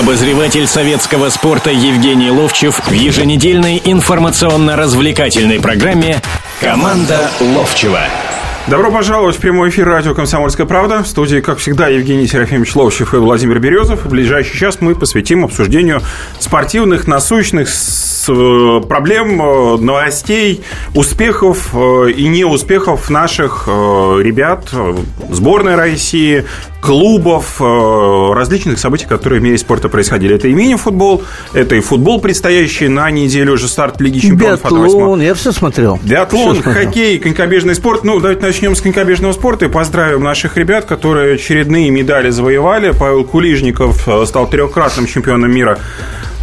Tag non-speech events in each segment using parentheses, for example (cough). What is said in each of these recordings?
Обозреватель советского спорта Евгений Ловчев в еженедельной информационно-развлекательной программе «Команда Ловчева». Добро пожаловать в прямой эфир радио «Комсомольская правда». В студии, как всегда, Евгений Серафимович Ловчев и Владимир Березов. В ближайший час мы посвятим обсуждению спортивных, насущных проблем, э, новостей, успехов э, и неуспехов наших ребят, сборной России, клубов, различных событий, которые в мире спорта происходили. Это и мини-футбол, это и футбол, предстоящий на неделю уже старт Лиги Чемпионов. Биатлон, я все смотрел. Биатлон, все хоккей, конькобежный спорт. Ну, давайте начнем с конькобежного спорта и поздравим наших ребят, которые очередные медали завоевали. Павел Кулижников стал трехкратным чемпионом мира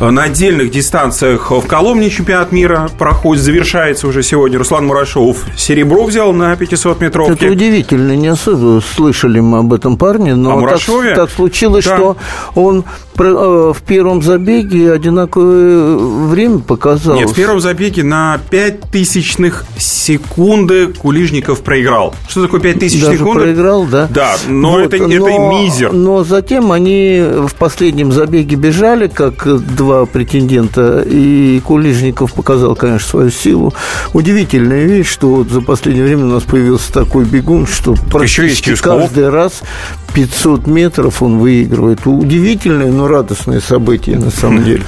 на отдельных дистанциях в Коломне чемпионат мира проходит, завершается уже сегодня. Руслан Мурашов серебро взял на 500 метровке. Это удивительно, не особо слышали мы об этом парне, но а так, так случилось, да. что он Э, в первом забеге одинаковое время показал. Нет, в первом забеге на 5 тысячных секунды Кулижников проиграл. Что такое 5 тысяч секунд? проиграл, да. Да, но, вот, это, но это мизер. Но затем они в последнем забеге бежали, как два претендента, и Кулижников показал, конечно, свою силу. Удивительная вещь, что вот за последнее время у нас появился такой бегун, что так практически каждый раз 500 метров он выигрывает. Удивительное, но радостное событие, на самом (laughs) деле.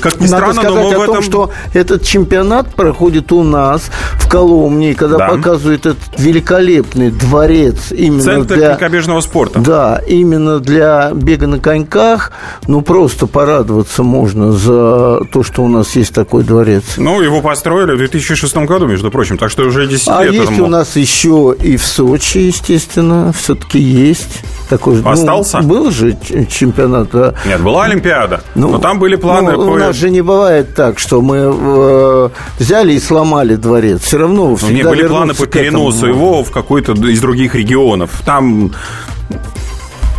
Как ни Надо странно, сказать но о в этом... том, что этот чемпионат проходит у нас в Коломне, когда да. показывают этот великолепный дворец именно Центр для... конькобежного спорта. Да, именно для бега на коньках. Ну, просто порадоваться можно за то, что у нас есть такой дворец. Ну, его построили в 2006 году, между прочим, так что уже 10 а лет. А есть этому. у нас еще и в Сочи, естественно, все-таки есть такой ну, Остался? Ну, был же чемпионат. Да. Нет, была Олимпиада. Ну, но там были планы. Ну, по... У нас же не бывает так, что мы э, взяли и сломали дворец. Все равно всегда У меня были планы по переносу его в какой-то из других регионов. Там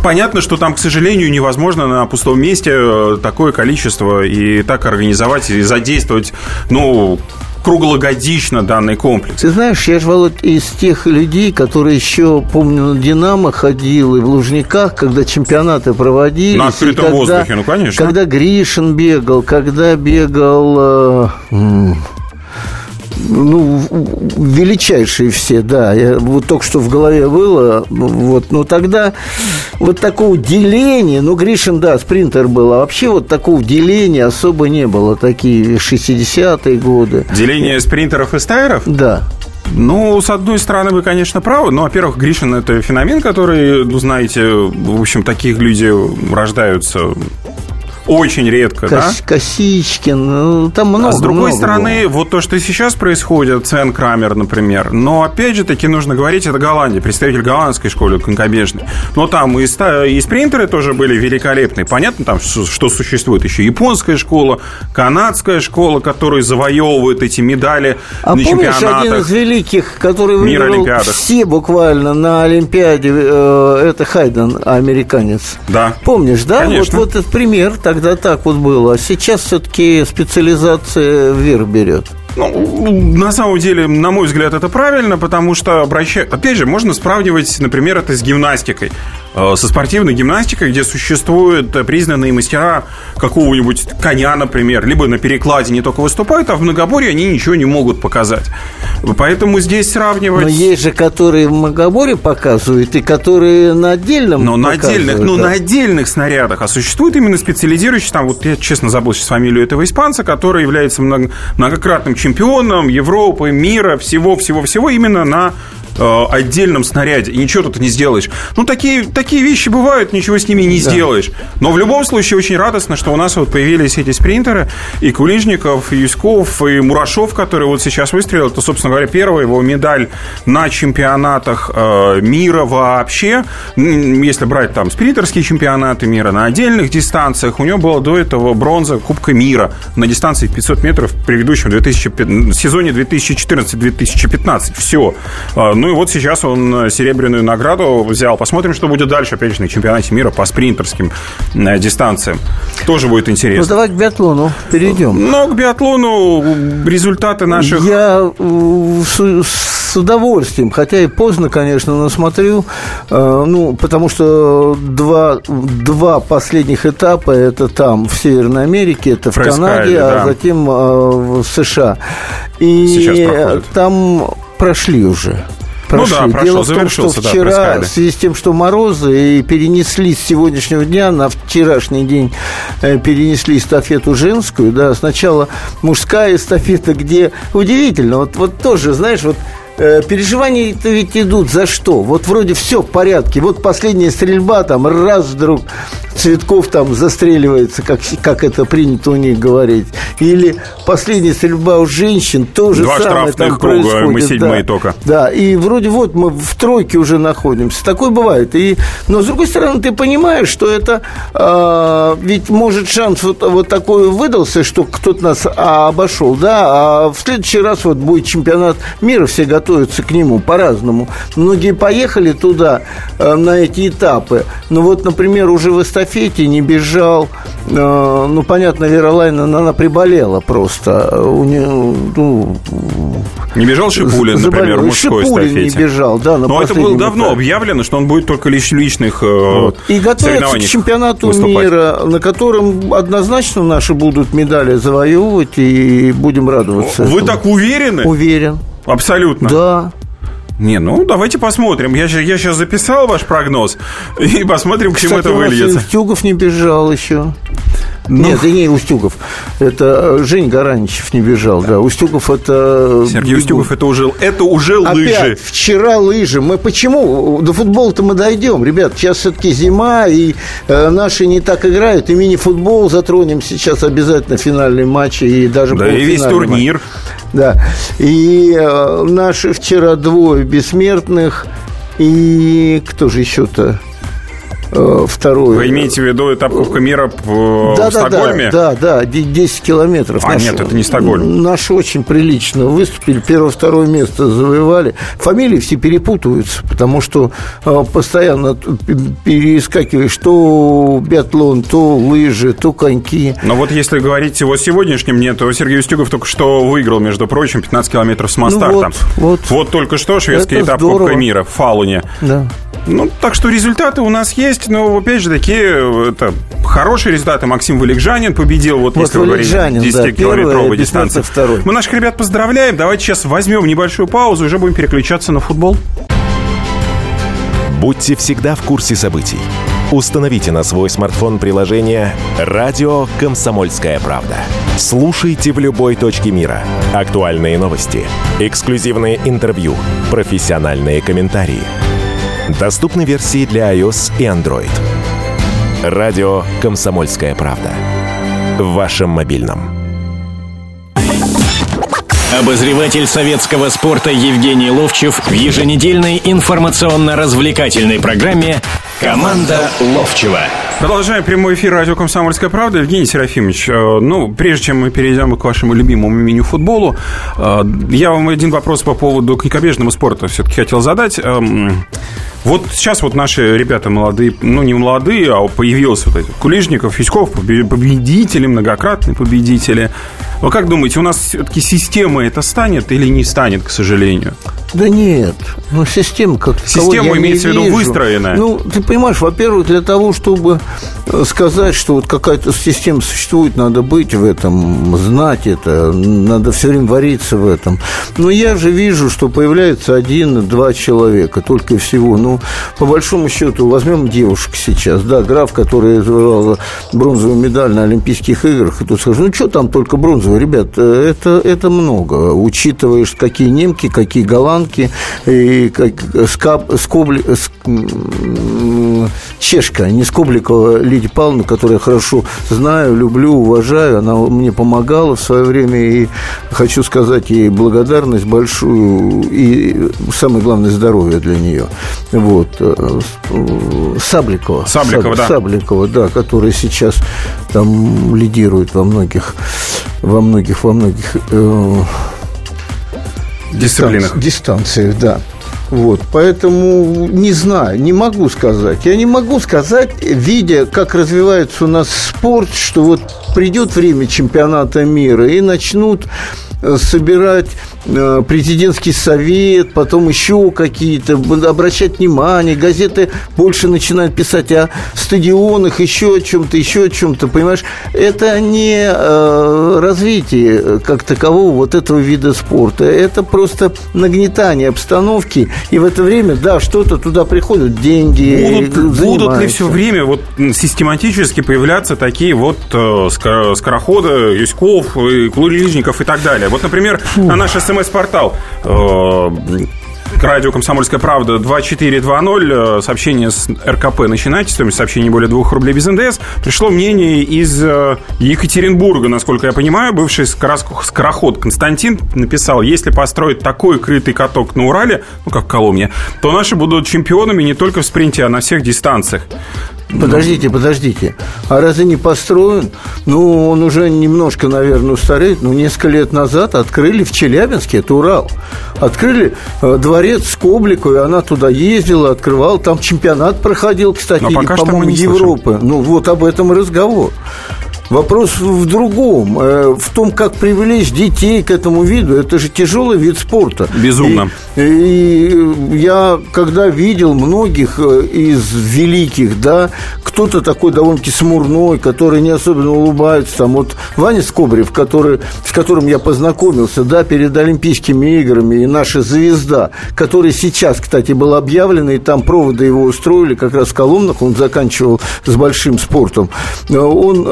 Понятно, что там, к сожалению, невозможно на пустом месте э, такое количество и так организовать и задействовать, ну, круглогодично данный комплекс. Ты знаешь, я же, Володь, из тех людей, которые еще, помню, на «Динамо» ходил и в Лужниках, когда чемпионаты проводились. На открытом когда, воздухе, ну, конечно. Когда Гришин бегал, когда бегал... Э, величайшие все, да. Я, вот только что в голове было. Вот, но тогда вот такого деления, ну, Гришин, да, спринтер был, а вообще вот такого деления особо не было. Такие 60-е годы. Деление спринтеров и стайеров? Да. Ну, с одной стороны, вы, конечно, правы. Ну, во-первых, Гришин – это феномен, который, ну, знаете, в общем, таких люди рождаются очень редко, Кос, да? Косичкин, ну, там много. А с другой много стороны, было. вот то, что сейчас происходит, Цен Крамер, например, но опять же таки нужно говорить, это Голландия, представитель голландской школы конькобежной. Но там и, и спринтеры тоже были великолепные. Понятно, там, что существует еще японская школа, канадская школа, которые завоевывают эти медали а на помнишь, чемпионатах. один из великих, который выиграл все буквально на Олимпиаде, э, это Хайден, американец. Да. Помнишь, да? Конечно. Вот, вот этот пример тогда так вот было. А сейчас все-таки специализация вверх берет. Ну, на самом деле, на мой взгляд, это правильно, потому что, обращая... опять же, можно сравнивать, например, это с гимнастикой. Э, со спортивной гимнастикой, где существуют признанные мастера какого-нибудь коня, например, либо на перекладе не только выступают, а в многоборье они ничего не могут показать. Поэтому здесь сравнивать... Но есть же, которые в многоборе показывают, и которые на отдельном Но на отдельных, да. ну, на отдельных снарядах. А существует именно специализирующий, там, вот я честно забыл сейчас фамилию этого испанца, который является многократным чемпионом Европы, мира, всего-всего-всего именно на Э, отдельном снаряде, и ничего тут не сделаешь. Ну, такие, такие вещи бывают, ничего с ними не да. сделаешь. Но в любом случае очень радостно, что у нас вот появились эти спринтеры, и Кулижников, и Юськов, и Мурашов, который вот сейчас выстрелил, это, собственно говоря, первая его медаль на чемпионатах э, мира вообще. Если брать там спринтерские чемпионаты мира на отдельных дистанциях, у него было до этого бронза Кубка мира на дистанции 500 метров в предыдущем 2000, сезоне 2014-2015. Все. Э, ну и вот сейчас он э, серебряную награду взял. Посмотрим, что будет дальше, опять же, на чемпионате мира по спринтерским э, дистанциям. Тоже будет интересно. Ну, давай к биатлону перейдем. Ну, к биатлону результаты наших... Я э, с удовольствием, хотя и поздно, конечно, но смотрю, ну, потому что два, два последних этапа это там, в Северной Америке, это в Канаде, да. а затем в США. И там прошли уже. Ну да, прошел, Дело в том, что завершился, да, вчера, Проискали. в связи с тем, что морозы, и перенесли с сегодняшнего дня на вчерашний день, э, перенесли эстафету женскую, да, сначала мужская эстафета, где удивительно, вот, вот тоже, знаешь, вот переживания-то ведь идут за что? Вот вроде все в порядке, вот последняя стрельба, там раз вдруг Цветков там застреливается, как, как это принято у них говорить. Или последняя стрельба у женщин, то же Два самое там круга, происходит. мы седьмые да. только. Да, и вроде вот мы в тройке уже находимся. Такое бывает. И, но, с другой стороны, ты понимаешь, что это... а, ведь, может, шанс вот, вот такой выдался, что кто-то нас а, обошел, да, а в следующий раз вот будет чемпионат мира, все готовятся к нему по-разному. Многие поехали туда, а, на эти этапы. Ну, вот, например, уже в эстафете не бежал, а, ну, понятно, Вера Лайна, она приболела просто. У нее, ну, Не бежал Шипулин, например, в мужской Шипулин не эстафете. бежал, да, на Но это было давно этапе. объявлено, что он будет только лишь личных э, И готовятся к чемпионату выступать. мира, на котором однозначно наши будут медали завоевывать, и будем радоваться. Вы этому. так уверены? Уверен. Абсолютно. Да. Не, ну давайте посмотрим. Я, я сейчас записал ваш прогноз (laughs) и посмотрим, к чему это выльется. Устюгов не бежал еще. Ну. Нет, не Устюгов. Это э, Жень Гараничев не бежал, да. Устюгов это... Сергей бегун. Устюгов, это уже, это уже лыжи. Опять, вчера лыжи. Мы почему? До футбола-то мы дойдем. Ребят, сейчас все-таки зима, и э, наши не так играют. И мини-футбол затронем сейчас обязательно финальный матч. И даже Да, и весь турнир. матч. Да. И э, наши вчера двое бессмертных. И кто же еще-то? Э, второй. Вы имеете в виду этап Кубка мира в, да, в да, Стокгольме? Да, да, да, де- 10 километров. А, нет, это не Стокгольм. Наши очень прилично выступили, первое-второе место завоевали. Фамилии все перепутываются, потому что э, постоянно перескакиваешь то биатлон, то лыжи, то коньки. Но вот если говорить о сегодняшнем дне, то Сергей Устюгов только что выиграл, между прочим, 15 километров с моста. Ну вот, вот. вот только что шведский Это этап здорово. Кубка мира в Фалуне. Да. Ну, так что результаты у нас есть, но, опять же, такие, это хорошие результаты. Максим Валикжанин победил, вот, Вот если вы говорите, Валикжанин, да, 10-километровой первый, дистанции. Второй. Мы наших ребят поздравляем. Давайте сейчас возьмем небольшую паузу и уже будем переключаться на футбол. Будьте всегда в курсе событий. Установите на свой смартфон приложение «Радио Комсомольская правда». Слушайте в любой точке мира. Актуальные новости, эксклюзивные интервью, профессиональные комментарии. Доступны версии для iOS и Android. «Радио Комсомольская правда». В вашем мобильном. Обозреватель советского спорта Евгений Ловчев в еженедельной информационно-развлекательной программе «Команда Ловчева». Продолжаем прямой эфир радио «Комсомольская правда». Евгений Серафимович, э, ну, прежде чем мы перейдем к вашему любимому мини-футболу, э, я вам один вопрос по поводу конькобежного спорта все-таки хотел задать. Вот сейчас вот наши ребята молодые, ну, не молодые, а появилось вот эти Кулижников, побе- победители, многократные победители. Вы как думаете, у нас все-таки система это станет или не станет, к сожалению? Да нет, ну система как таковой Система имеется в виду вижу. выстроенная. Ну, ты понимаешь, во-первых, для того, чтобы э, сказать, что вот какая-то система существует, надо быть в этом, знать это, надо все время вариться в этом. Но я же вижу, что появляется один-два человека только всего. Ну, по большому счету, возьмем девушек сейчас, да, граф, которая завоевала бронзовую медаль на Олимпийских играх, и тут скажешь, ну, что там только бронзовая, ребят, э, это, это много, учитываешь, какие немки, какие голландки, и как скаб, скобли, ск- чешка, не Скобликова Лидия Павловна, которую я хорошо знаю, люблю, уважаю, она мне помогала в свое время, и хочу сказать ей благодарность большую, и самое главное, здоровье для нее. Вот. э, э, Сабликова. Сабликова, да. Сабликова, да, которая сейчас там лидирует во многих, во многих, во многих э, Дисциплинах. дистанци- дистанциях, да. Вот, поэтому не знаю, не могу сказать. Я не могу сказать, видя, как развивается у нас спорт, что вот придет время чемпионата мира и начнут э, собирать президентский совет, потом еще какие-то, обращать внимание, газеты больше начинают писать о стадионах, еще о чем-то, еще о чем-то, понимаешь? Это не э, развитие как такового вот этого вида спорта, это просто нагнетание обстановки, и в это время, да, что-то туда приходят, деньги, Будут, будут ли все время вот систематически появляться такие вот э, скороходы, Юськов, и Кулижников и так далее? Вот, например, Фу. на наш смс-портал э, радио «Комсомольская правда» 2420. Э, сообщение с РКП начинайте. Стоимость сообщения более 2 рублей без НДС. Пришло мнение из э, Екатеринбурга, насколько я понимаю. Бывший скороход Константин написал, если построить такой крытый каток на Урале, ну, как в Коломне, то наши будут чемпионами не только в спринте, а на всех дистанциях. Подождите, подождите. А разве не построен? Ну, он уже немножко, наверное, устареет. Но несколько лет назад открыли в Челябинске, это Урал, открыли э, дворец с Коблику, и она туда ездила, открывала. Там чемпионат проходил, кстати, по-моему, Европы. Ну, вот об этом и разговор. Вопрос в другом, э, в том, как привлечь детей к этому виду. Это же тяжелый вид спорта. Безумно. И, и я, когда видел многих э, из великих, да, кто-то такой довольно-таки смурной, который не особенно улыбается, там вот Ваня Скобрев, который, с которым я познакомился, да, перед Олимпийскими играми, и наша звезда, который сейчас, кстати, был объявлен, и там проводы его устроили, как раз в Коломнах, он заканчивал с большим спортом. Э, он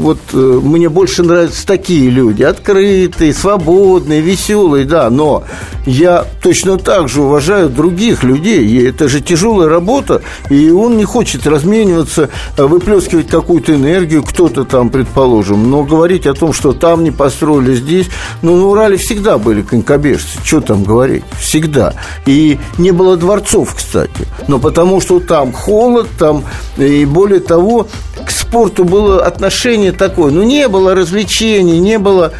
вот э, мне больше нравятся такие люди, открытые, свободные, веселые, да, но я точно так же уважаю других людей, это же тяжелая работа, и он не хочет размениваться, э, выплескивать какую-то энергию, кто-то там, предположим, но говорить о том, что там не построили, здесь, ну, на Урале всегда были конькобежцы, что там говорить, всегда, и не было дворцов, кстати, но потому что там холод, там, и более того, к спорту было отношение такое. Ну, не было развлечений, не было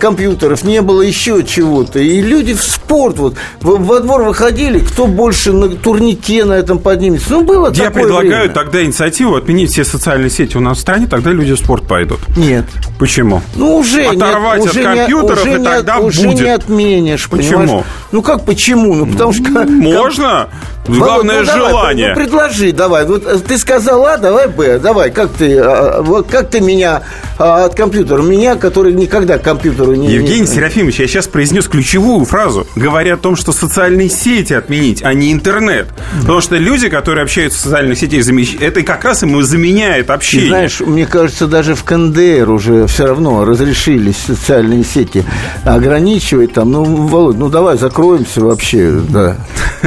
компьютеров, не было еще чего-то. И люди в спорт вот во двор выходили, кто больше на турнике на этом поднимется. Ну, было Я такое предлагаю время. тогда инициативу отменить все социальные сети у нас в стране, тогда люди в спорт пойдут. Нет. Почему? Ну, уже Оторвать нет, от компьютеров, не, уже и тогда не, будет. Уже не отменишь, Почему? Понимаешь? Ну, как почему? Ну, потому что... Можно? Главное ну, желание. Давай, ну, предложи, давай. Вот э, ты сказал А, давай Б. Давай, как ты, а, вот как ты меня а, от компьютера? Меня, который никогда к компьютеру не... Евгений Серафимович, я сейчас произнес ключевую фразу, говоря о том, что социальные сети отменить, а не интернет. Потому что люди, которые общаются в социальных сетях, это как раз ему заменяет общение. И знаешь, мне кажется, даже в КНДР уже все равно разрешились социальные сети ограничивать там. Ну, Володь, ну давай закроемся вообще, да. (laughs)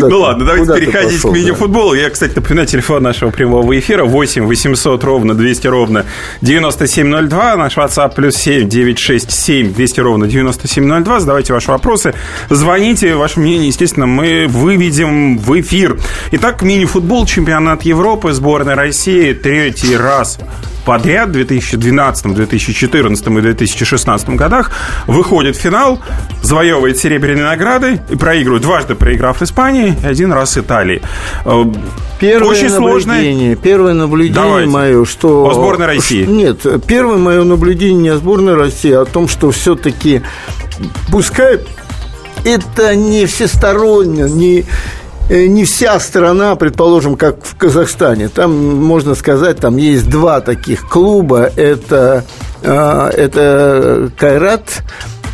Ну ладно, давайте переходить к мини-футболу. Я, кстати, напоминаю, телефон нашего прямого эфира 8 800 ровно 200 ровно 9702. Наш WhatsApp плюс 7 967 200 ровно 9702. Задавайте ваши вопросы. Звоните. Ваше мнение, естественно, мы выведем в эфир. Итак, мини-футбол, чемпионат Европы, сборная России третий раз подряд в 2012, 2014 и 2016 годах выходит в финал, завоевывает серебряные награды и проигрывает, дважды проиграв Испании, один раз Италии. Э, первое Очень наблюдение, сложное. Первое наблюдение Давайте. мое, что... О сборной России. Нет, первое мое наблюдение не о сборной России, а о том, что все-таки пускай это не всесторонне, не не вся страна, предположим, как в Казахстане. Там, можно сказать, там есть два таких клуба. Это, э, это Кайрат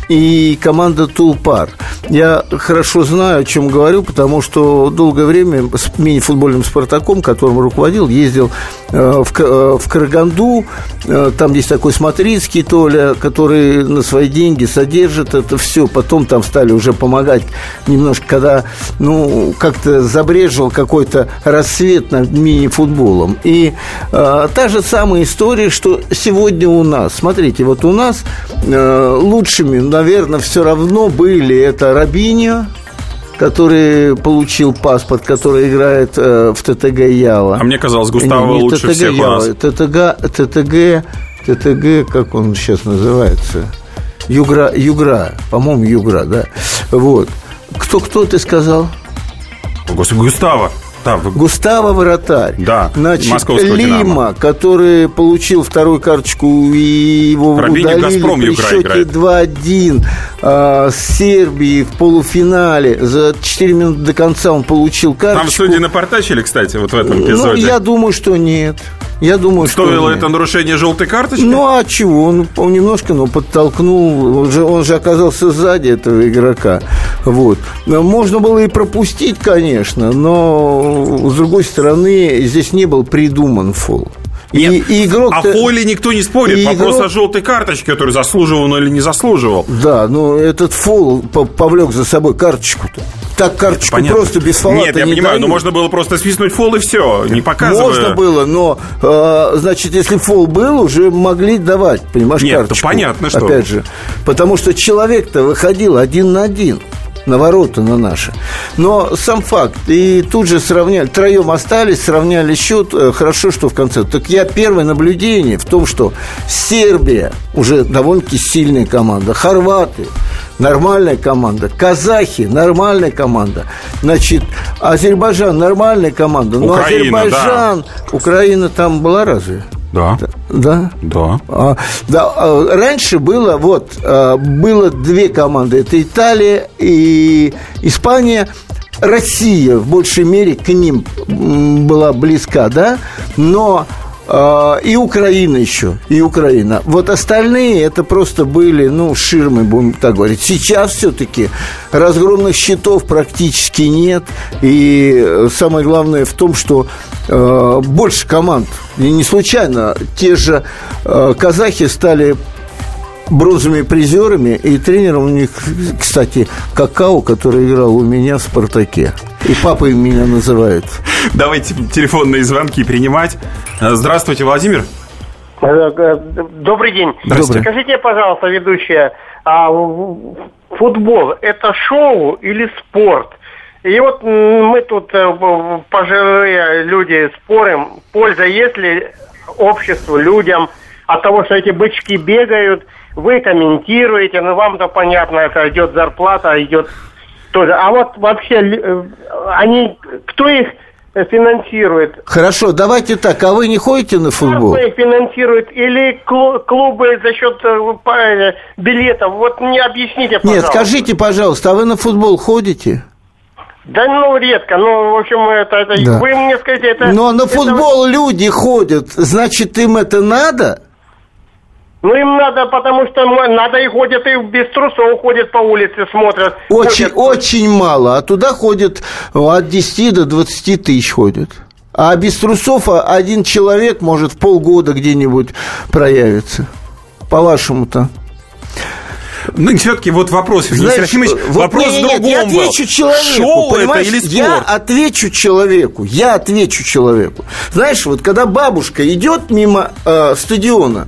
и команда Тулпар. Я хорошо знаю, о чем говорю, потому что долгое время с мини-футбольным «Спартаком», которым руководил, ездил э, в, э, в Караганду. Э, там есть такой Смотрицкий Толя, который на свои деньги содержит это все. Потом там стали уже помогать немножко, когда ну, как-то забрежил какой-то рассвет над мини-футболом. И э, та же самая история, что сегодня у нас. Смотрите, вот у нас э, лучшими, наверное, все равно были это Рабиньо, который получил паспорт, который играет э, в ТТГ Ява. А мне казалось, Густаво не, не лучше ТТГ всех Ява, у нас. ТТГ, ТТГ, ТТГ, как он сейчас называется? Югра, Югра, по-моему, Югра, да. Вот. Кто, кто ты сказал? Господи, Густаво. Густав. Густаво Вратарь. Да, Значит, московского Лима, «Динамо». который получил вторую карточку и его Рабини удалили «Газпром» при счете играет. 2-1 а, с Сербией в полуфинале. За 4 минуты до конца он получил карточку. Там в студии напортачили, кстати, вот в этом Ну, эпизоде. я думаю, что нет. Я думаю, что Стоило это нарушение желтой карточки? Ну а чего? Он, он немножко, ну, подтолкнул. Он же, он же оказался сзади этого игрока. Вот. Но Можно было и пропустить, конечно, но с другой стороны, здесь не был придуман фол. И, Нет, и игрок о фоле никто не спорит. и Вопрос игрок- о желтой карточке, который заслуживал он или не заслуживал. Да, но этот фол по- повлек за собой карточку-то. Так карточку Понятно. просто без фола Нет, я не понимаю, но дают. можно было просто свистнуть фол и все, не показывая. Можно было, но, э, значит, если фол был, уже могли давать, понимаешь, Нет, карточку. то понятно, что- Опять же, потому что человек-то выходил один на один на ворота на наши. Но сам факт. И тут же сравняли. Троем остались, сравняли счет. Э, Хорошо, что в конце. Так я первое наблюдение в том, что Сербия уже довольно-таки сильная команда. Хорваты нормальная команда. Казахи нормальная команда. Значит, Азербайджан нормальная команда. Но Украина, Азербайджан, Украина там была разве? Да, Да? да. А, да, а, раньше было вот а, было две команды, это Италия и Испания. Россия в большей мере к ним была близка, да, но и Украина еще, и Украина. Вот остальные это просто были, ну, ширмы, будем так говорить. Сейчас все-таки разгромных счетов практически нет. И э, самое главное в том, что э, больше команд. И не случайно те же э, казахи стали бронзовыми призерами, и тренером у них, кстати, Какао, который играл у меня в «Спартаке». И папой меня называют. Давайте телефонные звонки принимать. Э, Здравствуйте, Владимир. Э, э, Добрый день. Здрасте. Скажите, пожалуйста, ведущая, а футбол это шоу или спорт? И вот мы тут пожилые люди спорим, польза есть ли обществу, людям от того, что эти бычки бегают, вы комментируете, ну вам-то понятно, это идет зарплата, идет тоже. А вот вообще э, они, кто их э, финансирует? Хорошо, давайте так, а вы не ходите на футбол? Кто их финансирует? Или клу- клубы за счет э, билетов? Вот мне объясните, пожалуйста. Нет, скажите, пожалуйста, а вы на футбол ходите? Да ну, редко. Ну, в общем, это... это Да. Вы мне скажите, это... Но на это- футбол люди ходят, значит, им это надо? Ну, им надо, потому что надо и ходят, и без трусов ходят по улице, смотрят. Очень, ходят. очень мало. А туда ходят ну, от 10 до 20 тысяч ходят. А без трусов а, один человек может в полгода где-нибудь проявиться. По-вашему-то. Ну, все-таки вот вопрос, Знаешь, Серафимович, вот вопрос не, не, другом я был. отвечу человеку, Шоу это понимаешь? или спорт? Я отвечу человеку, я отвечу человеку. Знаешь, вот когда бабушка идет мимо э, стадиона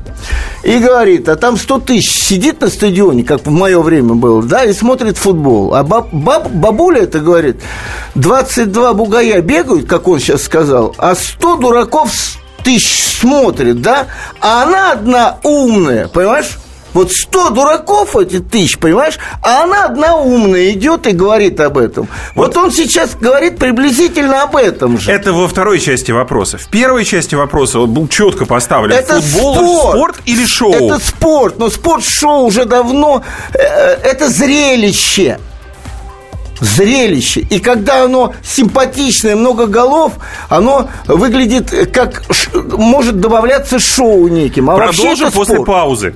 и говорит, а там 100 тысяч сидит на стадионе, как в мое время было, да, и смотрит футбол. А баб- баб- бабуля это говорит, 22 бугая бегают, как он сейчас сказал, а 100 дураков тысяч смотрит, да, а она одна умная, понимаешь? Вот 100 дураков эти тысяч, понимаешь? А она одна умная идет и говорит об этом. Вот, он сейчас говорит приблизительно об этом же. Это во второй части вопроса. В первой части вопроса вот был четко поставлен. Это Футбол, спорт. спорт или шоу? Это спорт, но спорт-шоу уже давно э, это зрелище. Зрелище. И когда оно симпатичное, много голов, оно выглядит э, как может добавляться шоу неким. А Продолжим после спорт. паузы.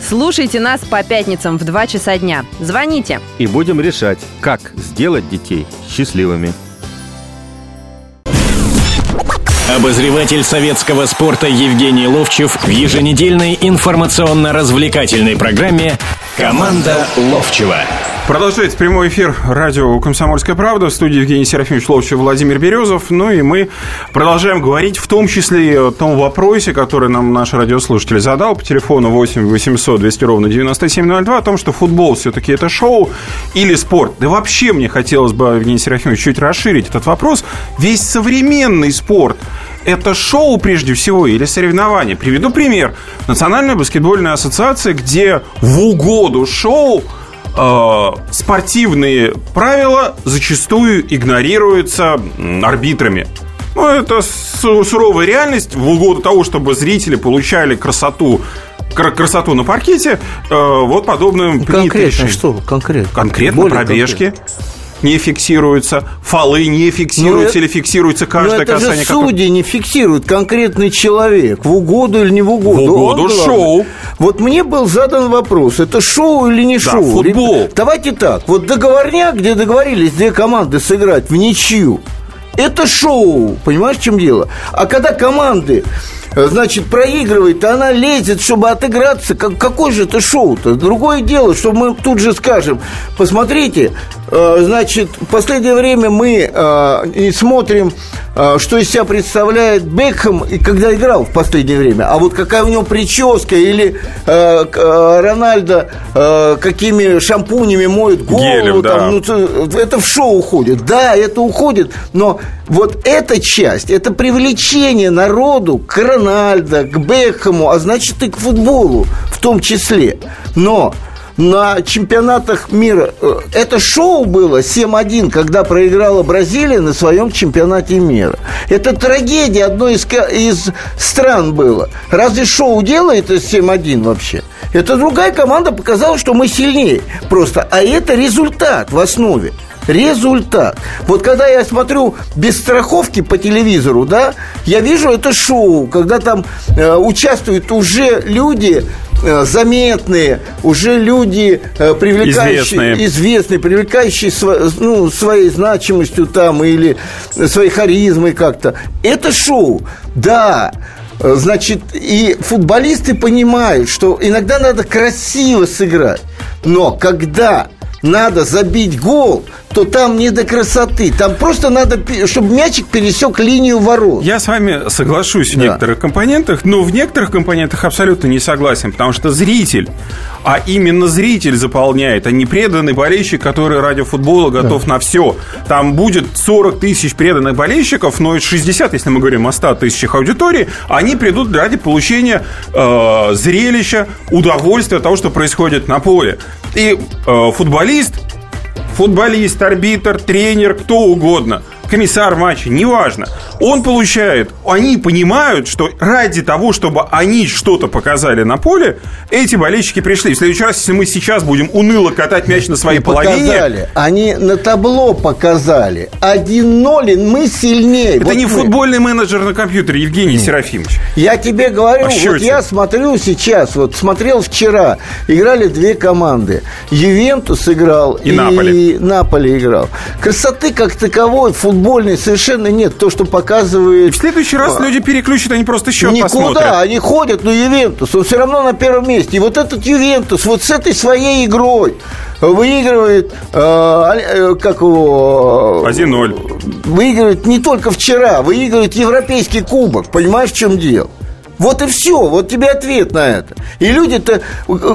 Слушайте нас по пятницам в 2 часа дня. Звоните. И будем решать, как сделать детей счастливыми. Обозреватель советского спорта Евгений Ловчев в еженедельной информационно-развлекательной программе «Команда Ловчева». Продолжается прямой эфир радио «Комсомольская правда» в студии Евгений Серафимович Ловчев Владимир Березов. Ну и мы продолжаем говорить в том числе и о том вопросе, который нам наш радиослушатель задал по телефону 8 800 200 ровно 9702 о том, что футбол все-таки это шоу или спорт. Да вообще мне хотелось бы, Евгений Серафимович, чуть расширить этот вопрос. Весь современный спорт это шоу прежде всего или соревнование? Приведу пример. Национальная баскетбольная ассоциация, где в угоду шоу спортивные правила зачастую игнорируются арбитрами. Ну, это суровая реальность в угоду того, чтобы зрители получали красоту красоту на паркете, э, вот подобным Конкретно что? Конкретно. Конкретно Более пробежки. Конкретно не фиксируются, фолы не фиксируются ну, или фиксируется каждое это касание. Же судьи как... не фиксируют конкретный человек в угоду или не в угоду. В угоду Он шоу. Вот мне был задан вопрос, это шоу или не да, шоу? футбол. Давайте так, вот договорняк, где договорились две команды сыграть в ничью, это шоу, понимаешь, в чем дело? А когда команды значит, проигрывает, а она лезет, чтобы отыграться. Как, какое же это шоу-то? Другое дело, что мы тут же скажем, посмотрите, э, значит, в последнее время мы э, смотрим, э, что из себя представляет Бекхэм, когда играл в последнее время. А вот какая у него прическа, или Рональдо какими шампунями моет голову. Гелем, да. там, ну, это в шоу уходит. Да, это уходит, но вот эта часть, это привлечение народу к Рональдо, к Бекхэму, а значит и к футболу в том числе. Но на чемпионатах мира. Э, это шоу было 7-1, когда проиграла Бразилия на своем чемпионате мира. Это трагедия одной из, из стран было. Разве шоу делает это 7-1 вообще? Это другая команда показала, что мы сильнее просто. А это результат в основе результат. Вот когда я смотрю без страховки по телевизору, да, я вижу это шоу, когда там э, участвуют уже люди э, заметные, уже люди э, привлекающие, известные, известные привлекающие св, ну, своей значимостью там или своей харизмой как-то. Это шоу, да. Э, значит, и футболисты понимают, что иногда надо красиво сыграть. Но когда надо забить гол, то там не до красоты. Там просто надо, чтобы мячик пересек линию ворот. Я с вами соглашусь в да. некоторых компонентах, но в некоторых компонентах абсолютно не согласен, потому что зритель, а именно зритель заполняет, а не преданный болельщик, который ради футбола готов да. на все. Там будет 40 тысяч преданных болельщиков, но 60, если мы говорим о 100 тысячах аудитории, они придут ради получения э, зрелища, удовольствия от того, что происходит на поле. И э, футболист футболист, арбитр, тренер, кто угодно – комиссар матча, неважно, он получает, они понимают, что ради того, чтобы они что-то показали на поле, эти болельщики пришли. В следующий раз, если мы сейчас будем уныло катать мяч на своей половине... Показали. Они на табло показали. 1-0, мы сильнее. Это вот не мы. футбольный менеджер на компьютере, Евгений Нет. Серафимович. Я тебе говорю, а вот я смотрю сейчас, вот смотрел вчера, играли две команды. Ювентус играл и, и Наполи. Наполи играл. Красоты как таковой футбол футбольной совершенно нет. То, что показывает... В следующий раз а, люди переключат, они просто счет Никуда, посмотрят. они ходят на Ювентус. Он все равно на первом месте. И вот этот Ювентус вот с этой своей игрой выигрывает, э, э как его... 1-0. Выигрывает не только вчера, выигрывает Европейский кубок. Понимаешь, в чем дело? Вот и все, вот тебе ответ на это. И люди-то,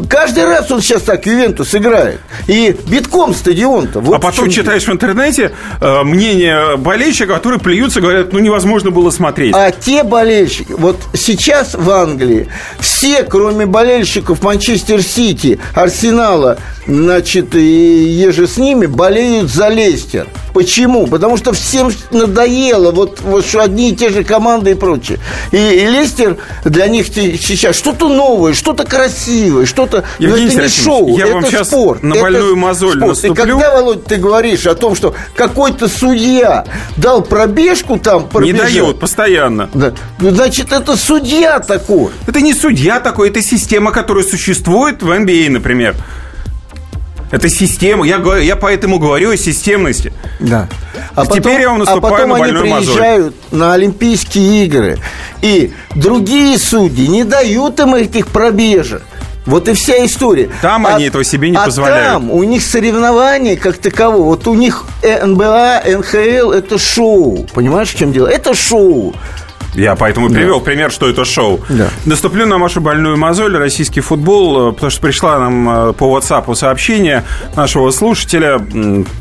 каждый раз он сейчас так Ювентус играет. И битком стадион-то. Вот а потом читаешь в интернете э, мнение болельщиков, которые плюются, говорят, ну невозможно было смотреть. А те болельщики, вот сейчас в Англии, все, кроме болельщиков Манчестер Сити, Арсенала, значит, и еже с ними, болеют за Лестер. Почему? Потому что всем надоело, вот, вот что одни и те же команды и прочее. И, и Лестер для них сейчас что-то новое, что-то красивое, что-то... Евгений это не шоу, я это вам сейчас спорт. на больную это мозоль спорт. наступлю. И когда, Володь, ты говоришь о том, что какой-то судья дал пробежку там... Пробежать, не дает, постоянно. Да, ну, значит, это судья такой. Это не судья такой, это система, которая существует в NBA, например. Это система. Я, я поэтому говорю о системности. Да. А Теперь потом, я вам наступаю а потом на они приезжают мозоль. на Олимпийские игры. И другие судьи не дают им этих пробежек. Вот и вся история. Там они этого себе не а позволяют. там у них соревнования как такового. Вот у них НБА, НХЛ – это шоу. Понимаешь, в чем дело? Это шоу. Я поэтому привел пример, что это шоу. Да. Наступлю на вашу больную мозоль, российский футбол, э, потому что пришла нам э, по WhatsApp сообщение нашего слушателя,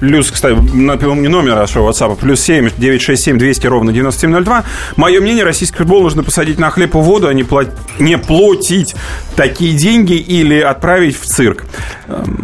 плюс, кстати, напомню номер нашего WhatsApp, плюс 7 967 200 ровно 9702. Мое мнение, российский футбол нужно посадить на хлеб и воду, а не, плат- не платить такие деньги или отправить в цирк.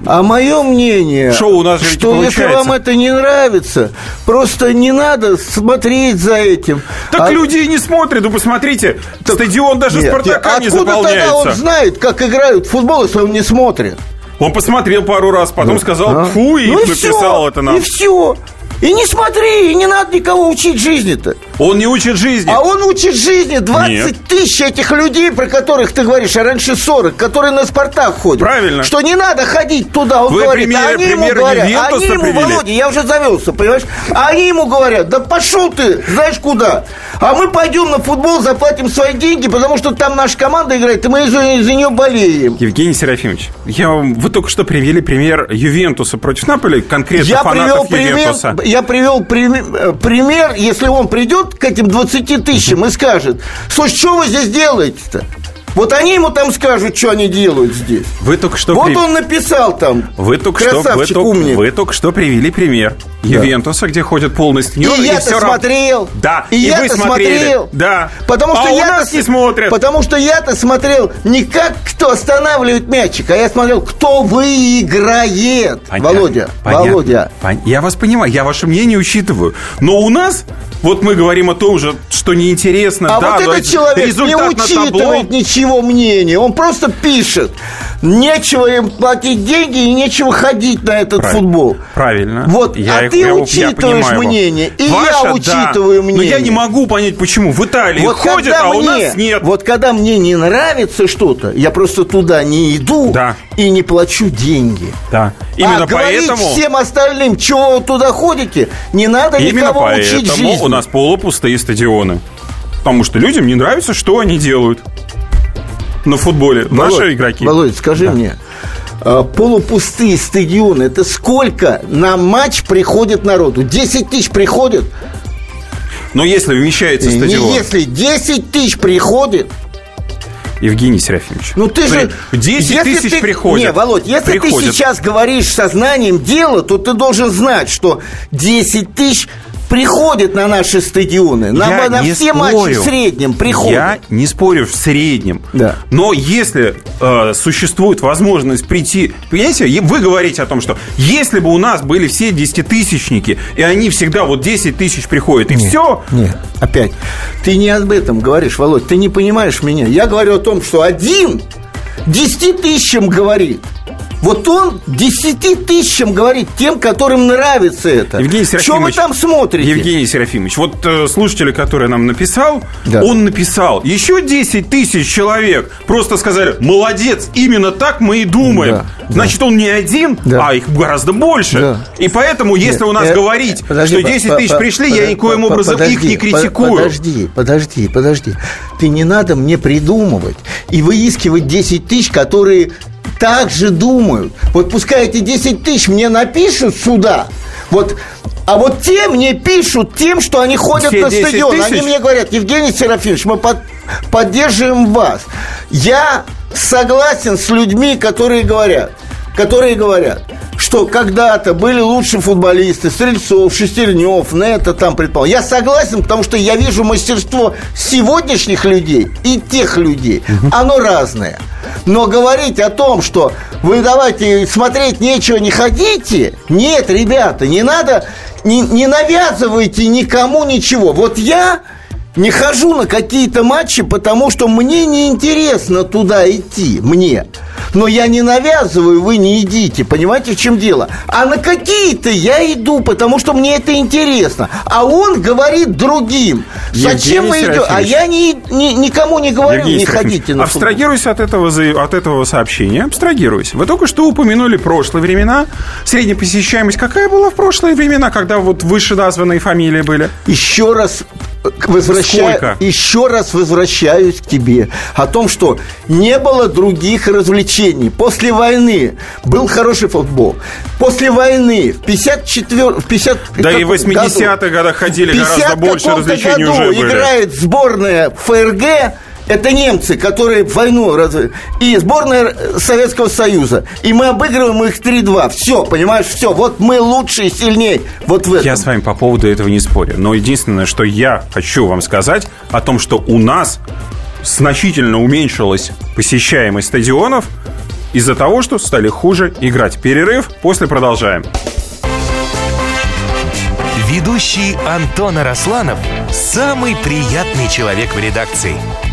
А мое мнение, Шоу у нас же что если вам это не нравится, просто не надо смотреть за этим. Так А- люди не смотрят, вы посмотрите, стадион даже Нет, Спартака не откуда тогда он заполняется. знает, как играют в футбол, если он не смотрит? Он посмотрел пару раз, потом сказал А? фу и Ну написал всё, это нам. И все. И не смотри, и не надо никого учить жизни-то. Он не учит жизни. А он учит жизни 20 Нет. тысяч этих людей, про которых ты говоришь, а раньше 40, которые на Спартак ходят. Правильно. Что не надо ходить туда. Он Вы говорит, пример- а они ему пример говорят, они ему, привели. Володя, я уже завелся, понимаешь? А они ему говорят, да пошел ты, знаешь куда. А мы пойдем на футбол, заплатим свои деньги, потому что там наша команда играет, и мы из- за нее болеем. Евгений Серафимович, я вы только что привели пример Ювентуса против Наполи, конкретно Я привел, фанатов пример, Ювентуса. я привел прим- э, пример, если он придет к этим 20 тысячам и скажет, слушай, что вы здесь делаете-то? Вот они ему там скажут, что они делают здесь. Вы только что Вот при- он написал там. Вы только, что, вы, Красавчик, только, умник. вы только что привели пример Ювентуса, где ходят полный стадион. И я-то всё равно- смотрел. Да, и, и, я-то вы смотрели. смотрел. Да. Потому что а у я нас не смотрят. Потому что я-то смотрел не как кто останавливает мячик, а я смотрел, кто выиграет. Понятно, Володя, понятно. Володя. Пон- Я вас понимаю, я ваше мнение учитываю. Но у нас, вот мы говорим о том же, что неинтересно. А да, вот этот человек не учитывает ничего мнения. Он просто пишет. Нечего им платить деньги и нечего ходить на этот Правильно. футбол. Правильно. Вот, а ты я- я учитываешь его. мнение, и Ваше, я да. учитываю Но я мнение. не могу понять, почему. В Италии Вот ходят, а у мне, нас нет. Вот когда мне не нравится что-то, я просто туда не иду Да. и не плачу деньги. Да. Именно а говорить поэтому... всем остальным, чего вы туда ходите, не надо Именно никого учить поэтому жизни. у нас полупустые стадионы. Потому что людям не нравится, что они делают на футболе. Володь, Наши игроки. Володь, скажи мне, а, полупустые стадионы, это сколько на матч приходит народу? 10 тысяч приходит? Но если вмещается стадион... Не если 10 тысяч приходит, Евгений Серафимович. Ну ты же... смотри, 10 если тысяч ты- приходят. Не, Володь, если Приходят. ты сейчас говоришь сознанием дела, то ты должен знать, что 10 тысяч приходят на наши стадионы. На, Я на не все матчи спорю. в среднем приходят. Я не спорю в среднем. Да. Но если э, существует возможность прийти... Понимаете, вы говорите о том, что если бы у нас были все десятитысячники, и они всегда вот 10 тысяч приходят, и все... Нет, опять. Ты не об этом говоришь, Володь. Ты не понимаешь меня. Я говорю о том, что один 10 тысячам говорит. Вот он 10 тысячам говорит тем, которым нравится это. Евгений Что вы Серафимович, там смотрите? Евгений Серафимович, вот э, слушатель, который нам написал, Да. он написал, еще 10 тысяч человек просто сказали, молодец, именно так мы и думаем. Да, да. Значит, он не один, Да. а их гораздо больше. Да. И поэтому, если Нет, у нас э, говорить, подожди, что 10 по- тысяч по- пришли, подо- я никоим по- образом их подожди, не по- критикую. Подожди, подожди, подожди. Ты не надо мне придумывать и выискивать 10 тысяч, которые так же думают. Вот пускай эти 10 тысяч мне напишут сюда, вот, а вот те мне пишут тем, что они ходят Все на 10 стадион. Они тысяч? мне говорят, Евгений Серафимович, мы под- поддерживаем вас. Я согласен с людьми, которые говорят, которые говорят, что когда-то были лучшие футболисты, Стрельцов, Шестернев, Нета там предположим. Я согласен, потому что я вижу мастерство сегодняшних людей и тех людей. Оно разное. Но говорить о том, что вы давайте смотреть нечего, не ходите. Нет, ребята, не надо, не, не навязывайте никому ничего. Вот я не хожу на какие-то матчи, потому что мне неинтересно туда идти, мне. Но я не навязываю, вы не идите, понимаете, в чем дело? А на какие-то я иду, потому что мне это интересно. А он говорит другим, Зачем Евгений вы идете? А я ни, ни- никому не говорю, Евгений не ходите на футбол. Абстрагируюсь от этого, от этого сообщения. Абстрагируюсь. Вы только что упомянули прошлые времена. Средняя посещаемость какая была в прошлые времена, когда вот выше названные фамилии были? Еще раз э, возвращаю, еще раз возвращаюсь к тебе о том, что не было других развлечений. После войны был хороший футбол. После войны в 54 в 50 Да и в каком 80-х годах ходили гораздо 50 больше развлечений году уже были. играет сборная ФРГ это немцы, которые войну разве... И сборная Советского Союза. И мы обыгрываем их 3-2. Все, понимаешь, все. Вот мы лучшие, сильнее. Вот в этом. Я с вами по поводу этого не спорю. Но единственное, что я хочу вам сказать о том, что у нас значительно уменьшилась посещаемость стадионов из-за того, что стали хуже играть. Перерыв, после продолжаем. Ведущий Антон Арасланов – самый приятный человек в редакции.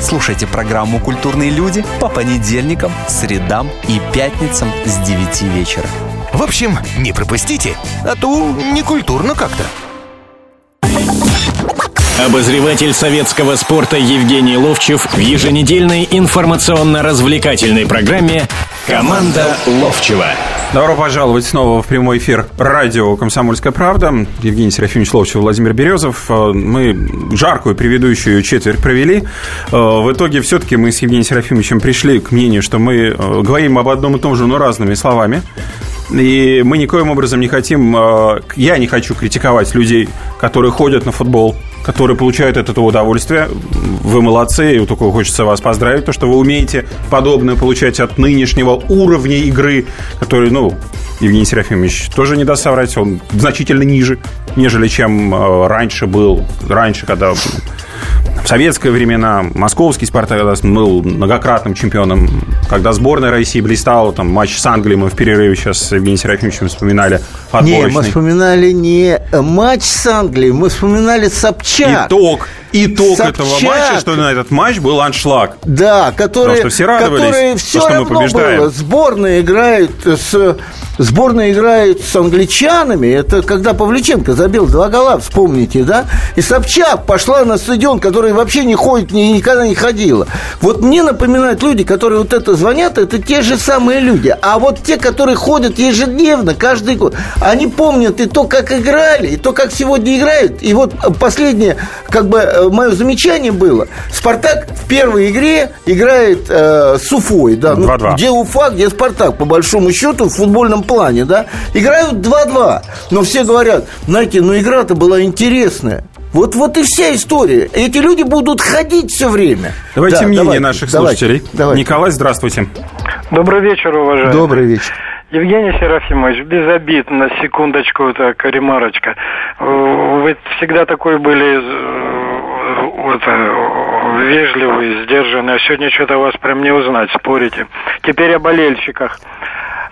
Слушайте программу «Культурные люди» по понедельникам, средам и пятницам с 9 вечера. В общем, не пропустите, а то некультурно как-то. Обозреватель советского спорта Евгений Ловчев в еженедельной информационно-развлекательной программе «Команда Ловчева». Добро пожаловать снова в прямой эфир радио «Комсомольская правда». Евгений Серафимович Ловчев, Владимир Березов. Э, Мы жаркую предыдущую четверть провели. Э, В итоге все-таки мы с Евгением Серафимовичем пришли к мнению, что мы э, говорим об одном и том же, но разными словами. И мы никоим образом не хотим, я не хочу критиковать людей, которые ходят на футбол, которые получают от этого удовольствие. Вы молодцы, и только хочется вас поздравить, то, что вы умеете подобное получать от нынешнего уровня игры, который, ну, Евгений Серафимович тоже не даст соврать, он значительно ниже, нежели чем э, раньше был, раньше, когда в советские времена московский «Спартак» был многократным чемпионом. Когда сборная России блистала, там матч с Англией мы в перерыве сейчас с Евгением Серафимовичем вспоминали. Не, мы отборочный. вспоминали не матч с Англией, мы вспоминали Собчак. Итог. Итог Собчак. этого матча, что на этот матч был аншлаг. Да, Потому что все радовались, которые то, все что мы равно побеждаем. было. Сборная играет с сборная играет с англичанами. Это когда Павличенко забил два гола, вспомните, да? И Собчак пошла на стадион, который вообще не ходит, ни- никогда не ходила. Вот мне напоминают люди, которые вот это звонят, это те же самые люди. А вот те, которые ходят ежедневно, каждый год, они помнят и то, как играли, и то, как сегодня играют. И вот последнее, как бы мое замечание было, Спартак в первой игре играет э, с Уфой, да, ну, 2-2. где Уфа, где Спартак, по большому счету, в футбольном плане, да, играют 2-2. Но все говорят, знаете, ну игра-то была интересная. Вот, вот и вся история. Эти люди будут ходить все время. Давайте Да, мнение давайте, наших давайте, слушателей. давайте. Николай, здравствуйте. Добрый вечер, уважаемый. Добрый вечер. Евгений Серафимович, без обид, на секундочку, так, ремарочка. Э, Вы всегда такой были э, вот, э, вежливый, сдержанный, а сегодня что-то вас прям не узнать, спорите. Теперь о болельщиках.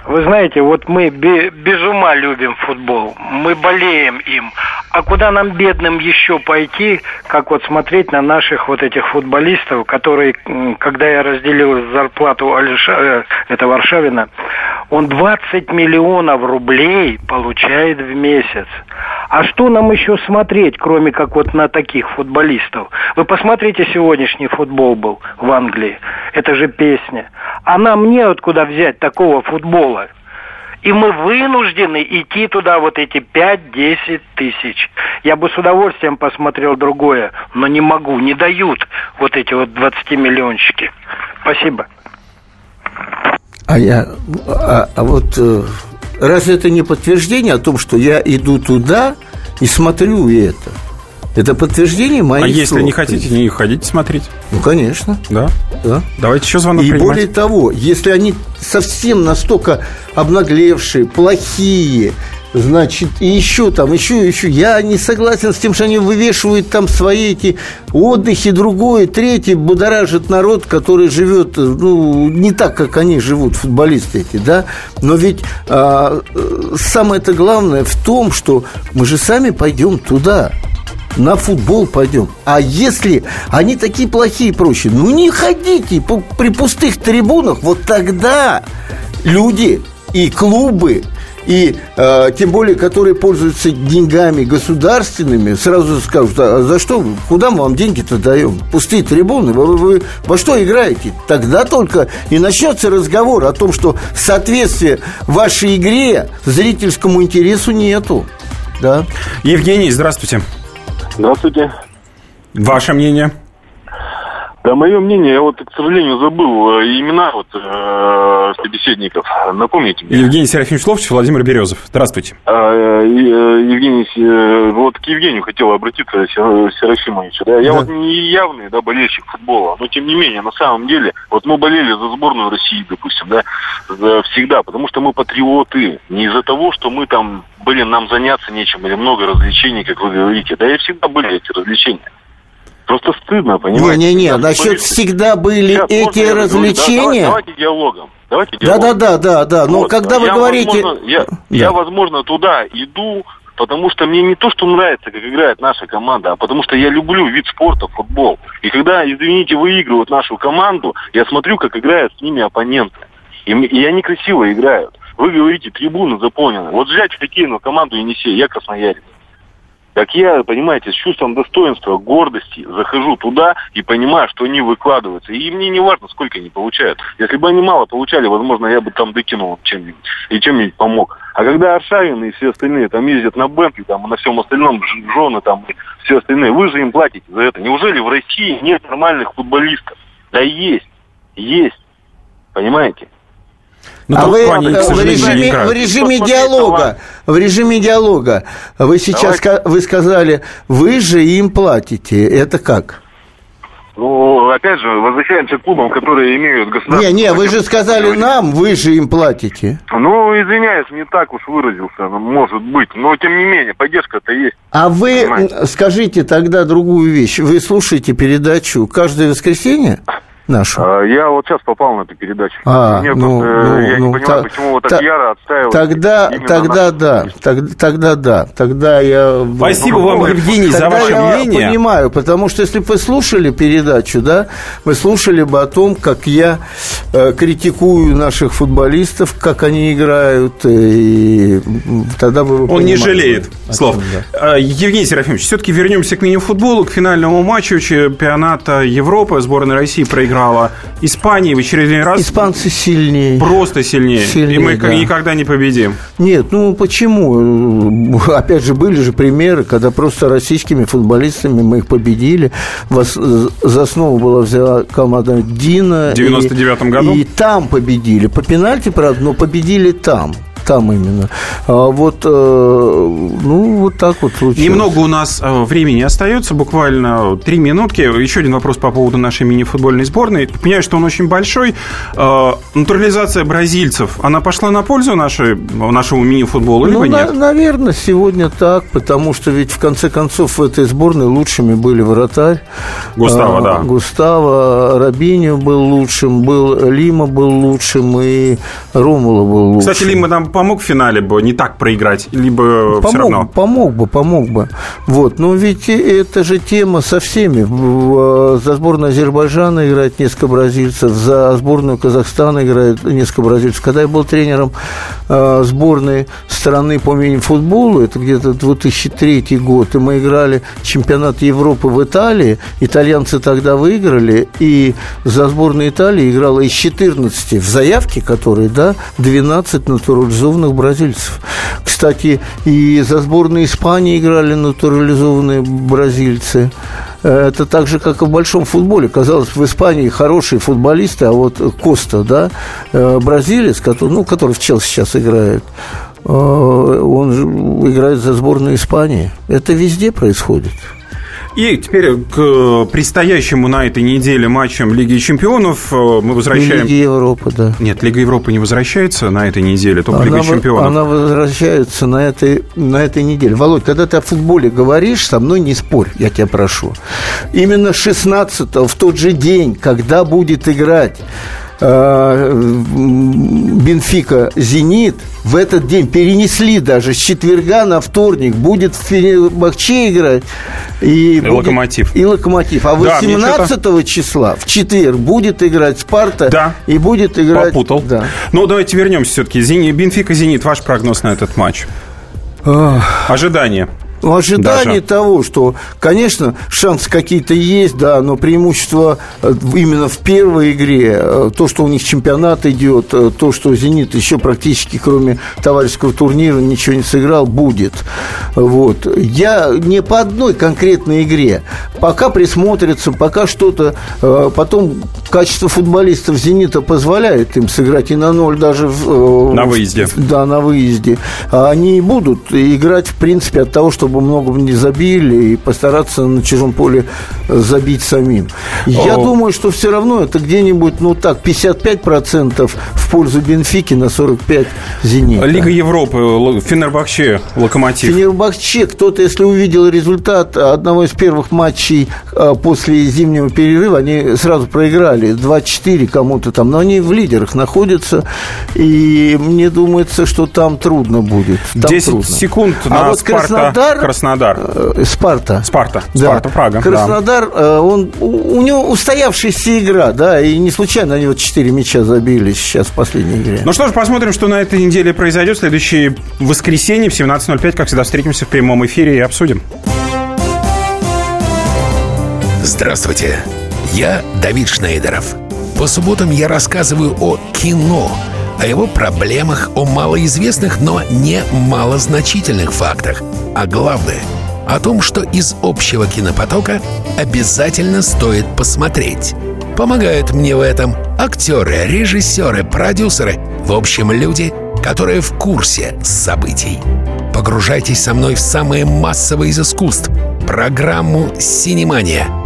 Вы знаете, вот мы бе- без ума любим футбол, мы болеем им. А куда нам, бедным, еще пойти, как вот смотреть на наших вот этих футболистов, которые, когда я разделил зарплату Альша- э, это Варшавина, он 20 миллионов рублей получает в месяц. А что нам еще смотреть, кроме как вот на таких футболистов? Вы посмотрите, сегодняшний футбол был в Англии. Это же песня. А нам неоткуда взять такого футбола. И мы вынуждены идти туда вот эти 5-10 тысяч. Я бы с удовольствием посмотрел другое, но не могу, не дают вот эти вот 20 миллиончики. Спасибо. А я, а, а вот э, разве это не подтверждение о том, что я иду туда и смотрю это? Это подтверждение моих А если слов. не хотите, не ходите смотреть. Ну, конечно, Да? да. Давайте еще звонок И принимать. более того, если они совсем настолько обнаглевшие, плохие, Значит, и еще там, еще, еще. Я не согласен с тем, что они вывешивают там свои эти отдыхи, другое, третье, будоражит народ, который живет, ну, не так, как они живут, футболисты эти, да. Но ведь а, самое-то главное в том, что мы же сами пойдем туда на футбол пойдем. А если они такие плохие и прочие, ну не ходите при пустых трибунах, вот тогда люди и клубы и э, тем более, которые пользуются деньгами государственными, сразу скажут, а за что, куда мы вам деньги-то даем? Пустые трибуны, вы, вы, вы во что играете? Тогда только и начнется разговор о том, что соответствия вашей игре зрительскому интересу нету. Да. Евгений, здравствуйте. Здравствуйте. Ваше мнение? Да, мое мнение, я вот, к сожалению, забыл э, имена вот э, собеседников. Напомните мне. Евгений Серафимович Ловчев, Владимир Березов. Здравствуйте. А, э, Евгений, э, вот к Евгению хотел обратиться, Серафимовичу. Да? Я да. вот не явный да, болельщик футбола, но тем не менее, на самом деле, вот мы болели за сборную России, допустим, да, всегда, потому что мы патриоты. Не из-за того, что мы там, блин, нам заняться нечем или много развлечений, как вы говорите. Да и всегда были эти развлечения. Просто стыдно, понимаете? Не-не-не, насчет всегда были Сейчас эти развлечения... Да, давайте, давайте диалогом. Давайте диалогом. Да-да-да, да, но вот. когда вы я, говорите... Возможно, я, да. я, возможно, туда иду, потому что мне не то, что нравится, как играет наша команда, а потому что я люблю вид спорта, футбол. И когда, извините, выигрывают нашу команду, я смотрю, как играют с ними оппоненты. И, и они красиво играют. Вы говорите, трибуны заполнены. Вот взять хоккейную команду Енисей, я красноярец. Так я, понимаете, с чувством достоинства, гордости захожу туда и понимаю, что они выкладываются. И мне не важно, сколько они получают. Если бы они мало получали, возможно, я бы там докинул чем-нибудь и чем-нибудь помог. А когда Аршавин и все остальные там ездят на Бентли, там, и на всем остальном, жены там и все остальные, вы же им платите за это. Неужели в России нет нормальных футболистов? Да есть, есть. Понимаете? Ну, а вы плане, в, режиме, в режиме диалога, в режиме диалога, вы сейчас Давайте. вы сказали, вы же им платите. Это как? Ну, опять же, возвращаемся к клубам, которые имеют государство. Не, не, вы же сказали нам, вы же им платите. Ну, извиняюсь, не так уж выразился, может быть. Но, тем не менее, поддержка-то есть. А вы понимаете? скажите тогда другую вещь. Вы слушаете передачу каждое воскресенье? Нашу? А, я вот сейчас попал на эту передачу. А, Мне ну, просто, ну, я ну, не понимаю, та, почему вы так та, яро отстаиваете. Тогда, тогда да, тогда, тогда да, тогда я... Спасибо вам, Евгений, за ваше я мнение. понимаю, потому что если бы вы слушали передачу, да, вы слушали бы о том, как я э, критикую наших футболистов, как они играют, э, и тогда бы Он не жалеет слов. Да. А, Евгений Серафимович, все-таки вернемся к мини-футболу, к финальному матчу чемпионата Европы. Сборная России проиграла проиграла Испании в очередной раз. Испанцы сильнее. Просто сильнее. сильнее и мы да. никогда не победим. Нет, ну почему? (laughs) Опять же, были же примеры, когда просто российскими футболистами мы их победили. За основу была взяла команда Дина. В 99 году? И там победили. По пенальти, правда, но победили там там именно. А вот, э, ну, вот так вот случилось. Немного у нас э, времени остается, буквально три минутки. Еще один вопрос по поводу нашей мини-футбольной сборной. Понимаю, что он очень большой. Э, натурализация бразильцев, она пошла на пользу нашей, нашему мини-футболу, либо ну, нет? На, наверное, сегодня так, потому что ведь в конце концов в этой сборной лучшими были вратарь. Густава, а, да. Густава, Рабиньо был лучшим, был Лима был лучшим, и Ромула был лучшим. Кстати, Лима нам помог в финале бы не так проиграть, либо помог, все равно? Помог бы, помог бы. Вот. Но ведь это же тема со всеми. За сборную Азербайджана играет несколько бразильцев, за сборную Казахстана играет несколько бразильцев. Когда я был тренером а, сборной страны по мини-футболу, это где-то 2003 год, и мы играли чемпионат Европы в Италии, итальянцы тогда выиграли, и за сборную Италии играла из 14 в заявке, которые, да, 12 натурализованных натурализованных бразильцев. Кстати, и за сборную Испании играли натурализованные бразильцы. Это так же, как и в большом футболе. Казалось, в Испании хорошие футболисты, а вот Коста, да, э, бразилец, который, ну, который в Челси сейчас играет, э, он играет за сборную Испании. Это везде происходит. И теперь к предстоящему на этой неделе матчам Лиги Чемпионов э, мы возвращаем... Лиги Европы, да. Нет, Лига Европы не возвращается на этой неделе, только она, Лига Чемпионов. Она возвращается на этой, на этой неделе. Володь, когда ты о футболе говоришь, со мной не спорь, я тебя прошу. Именно 16 в тот же день, когда будет играть Бенфика «Зенит» в этот день перенесли даже с четверга на вторник. Будет в Фенербахче играть. И, и будет, «Локомотив». И «Локомотив». А 18 да, числа, в четверг, будет играть «Спарта». Да. И будет играть... Попутал. Да. Ну, давайте вернемся все-таки. «Бенфика», «Зенит». Ваш прогноз на этот матч? Ожидания в ожидании Даже. того, что, конечно, шансы какие-то есть, да, но преимущество э, именно в первой игре, э, то, что у них чемпионат идет, э, то, что «Зенит» еще практически, кроме товарищеского турнира, ничего не сыграл, будет. Вот. Я не по одной конкретной игре. Пока присмотрятся, пока что-то... Потом качество футболистов «Зенита» позволяет им сыграть и на ноль даже... В, на выезде. Да, на выезде. А они будут играть, в принципе, от того, чтобы много не забили и постараться на чужом поле забить самим. Я О. думаю, что все равно это где-нибудь, ну так, 55% в пользу Бенфики на 45 Зенита. Лига Европы, Фенербахче, Локомотив. Фенербахче, кто-то, если увидел результат одного из первых матчей а, после зимнего перерыва, они сразу проиграли 2-4 кому-то там, но они в лидерах находятся, и мне думается, что там трудно будет. Там 10 трудно. секунд а на вот Спарта, Краснодар... Краснодар. Э, Спарта. Спарта. Да. Спарта, Прага. Краснодар, да. он, у, у него устоявшаяся игра, да, и не случайно они вот 4 мяча забили сейчас в последней игре. Ну что ж, посмотрим, что на этой неделе произойдет. Следующее воскресенье в 17.05, как всегда, встретимся в прямом эфире и обсудим. Здравствуйте, я Давид Шнейдеров. По субботам я рассказываю о кино, о его проблемах, о малоизвестных, но не малозначительных фактах. А главное — о том, что из общего кинопотока обязательно стоит посмотреть. Помогают мне в этом актеры, режиссеры, продюсеры, в общем, люди, которые в курсе событий. Погружайтесь со мной в самое массовое из искусств — программу «Синемания»